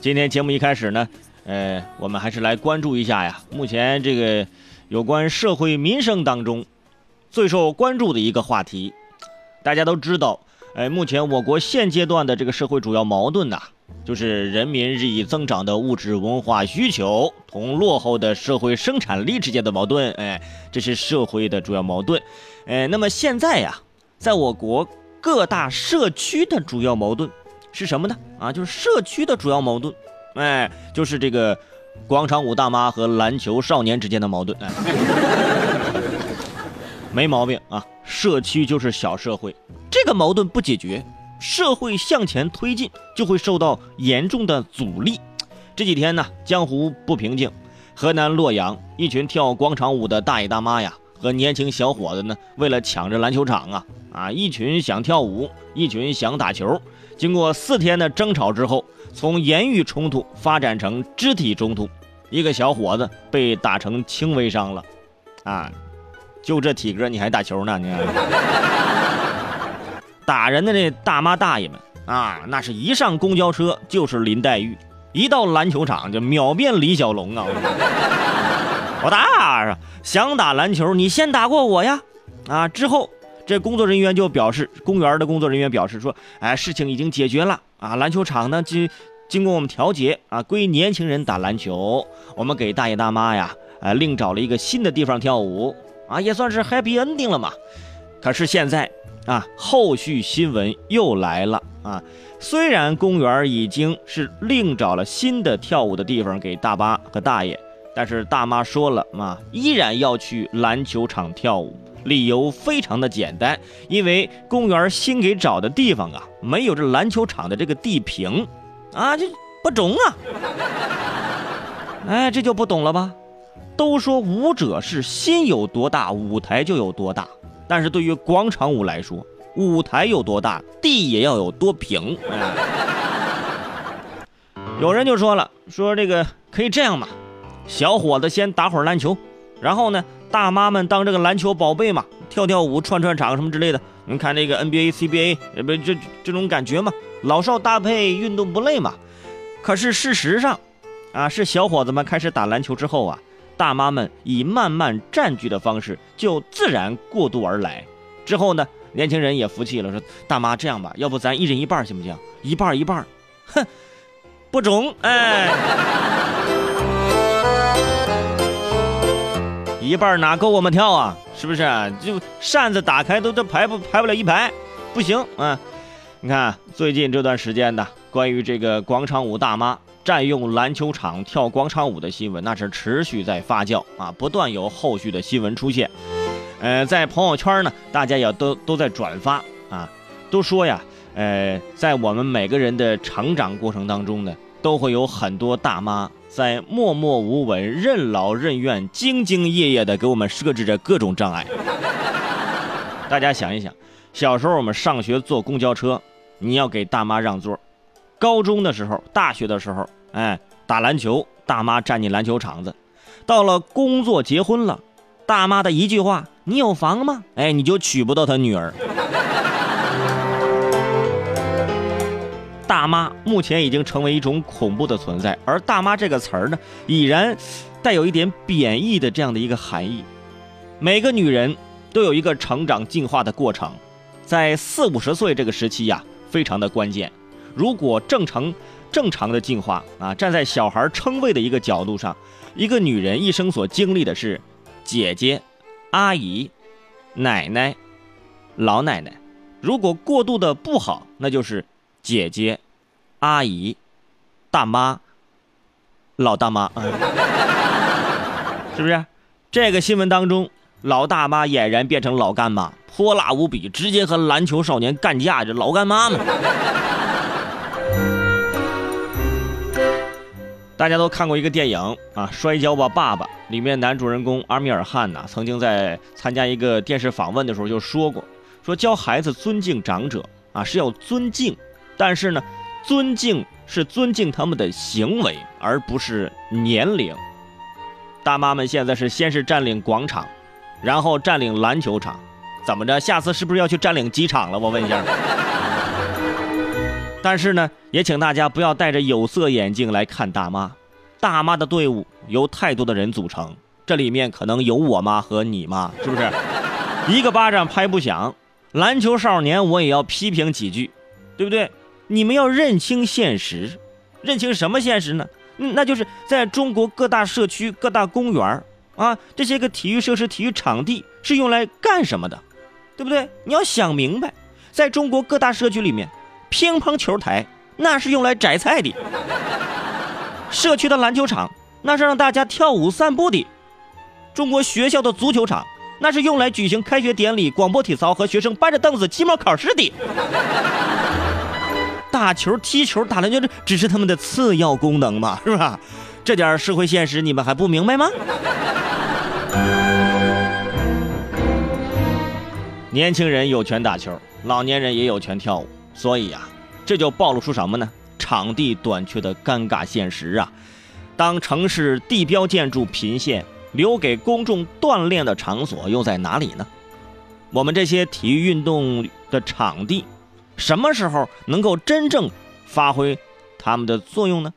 今天节目一开始呢，呃，我们还是来关注一下呀，目前这个有关社会民生当中最受关注的一个话题。大家都知道，呃，目前我国现阶段的这个社会主要矛盾呐，就是人民日益增长的物质文化需求同落后的社会生产力之间的矛盾。哎，这是社会的主要矛盾。呃，那么现在呀，在我国各大社区的主要矛盾。是什么呢？啊，就是社区的主要矛盾，哎，就是这个广场舞大妈和篮球少年之间的矛盾，哎，没毛病啊。社区就是小社会，这个矛盾不解决，社会向前推进就会受到严重的阻力。这几天呢，江湖不平静，河南洛阳一群跳广场舞的大爷大妈呀和年轻小伙子呢，为了抢着篮球场啊啊，一群想跳舞，一群想打球。经过四天的争吵之后，从言语冲突发展成肢体冲突，一个小伙子被打成轻微伤了，啊，就这体格你还打球呢？你打人的那大妈大爷们啊，那是一上公交车就是林黛玉，一到篮球场就秒变李小龙啊！我打，想打篮球你先打过我呀，啊之后。这工作人员就表示，公园的工作人员表示说：“哎，事情已经解决了啊，篮球场呢，经经过我们调节啊，归年轻人打篮球。我们给大爷大妈呀，呃，另找了一个新的地方跳舞啊，也算是 happy ending 了嘛。可是现在啊，后续新闻又来了啊。虽然公园已经是另找了新的跳舞的地方给大妈和大爷，但是大妈说了嘛，依然要去篮球场跳舞。”理由非常的简单，因为公园新给找的地方啊，没有这篮球场的这个地平，啊，这不中啊！哎，这就不懂了吧？都说舞者是心有多大，舞台就有多大，但是对于广场舞来说，舞台有多大，地也要有多平。有人就说了，说这个可以这样嘛，小伙子先打会儿篮球，然后呢？大妈们当这个篮球宝贝嘛，跳跳舞、串串场什么之类的。你看那个 NBA、CBA，不这这种感觉嘛，老少搭配，运动不累嘛。可是事实上，啊，是小伙子们开始打篮球之后啊，大妈们以慢慢占据的方式就自然过渡而来。之后呢，年轻人也服气了，说：“大妈这样吧，要不咱一人一半行不行？一半一半。”哼，不中，哎。一半哪够我们跳啊？是不是？就扇子打开都都排不排不了一排，不行啊！你看最近这段时间的关于这个广场舞大妈占用篮球场跳广场舞的新闻，那是持续在发酵啊，不断有后续的新闻出现。呃，在朋友圈呢，大家也都都在转发啊，都说呀，呃，在我们每个人的成长过程当中呢，都会有很多大妈。在默默无闻、任劳任怨、兢兢业业的给我们设置着各种障碍。大家想一想，小时候我们上学坐公交车，你要给大妈让座；高中的时候、大学的时候，哎，打篮球，大妈占你篮球场子；到了工作、结婚了，大妈的一句话：“你有房吗？”哎，你就娶不到她女儿。大妈目前已经成为一种恐怖的存在，而“大妈”这个词儿呢，已然带有一点贬义的这样的一个含义。每个女人都有一个成长进化的过程，在四五十岁这个时期呀，非常的关键。如果正常正常的进化啊，站在小孩称谓的一个角度上，一个女人一生所经历的是姐姐、阿姨、奶奶、老奶奶。如果过渡的不好，那就是。姐姐、阿姨、大妈、老大妈，是不是？这个新闻当中，老大妈俨然变成老干妈，泼辣无比，直接和篮球少年干架，这老干妈们。大家都看过一个电影啊，《摔跤吧，爸爸》里面男主人公阿米尔汗呐，曾经在参加一个电视访问的时候就说过，说教孩子尊敬长者啊，是要尊敬。但是呢，尊敬是尊敬他们的行为，而不是年龄。大妈们现在是先是占领广场，然后占领篮球场，怎么着？下次是不是要去占领机场了？我问一下。但是呢，也请大家不要戴着有色眼镜来看大妈。大妈的队伍由太多的人组成，这里面可能有我妈和你妈，是不是？一个巴掌拍不响，篮球少年我也要批评几句，对不对？你们要认清现实，认清什么现实呢？那就是在中国各大社区、各大公园啊，这些个体育设施、体育场地是用来干什么的，对不对？你要想明白，在中国各大社区里面。乒乓球台那是用来摘菜的，社区的篮球场那是让大家跳舞散步的，中国学校的足球场那是用来举行开学典礼、广播体操和学生搬着凳子期末考试的。打球、踢球、打篮球，这只是他们的次要功能嘛，是吧？这点社会现实你们还不明白吗？年轻人有权打球，老年人也有权跳舞。所以呀，这就暴露出什么呢？场地短缺的尴尬现实啊！当城市地标建筑频现，留给公众锻炼的场所又在哪里呢？我们这些体育运动的场地，什么时候能够真正发挥他们的作用呢？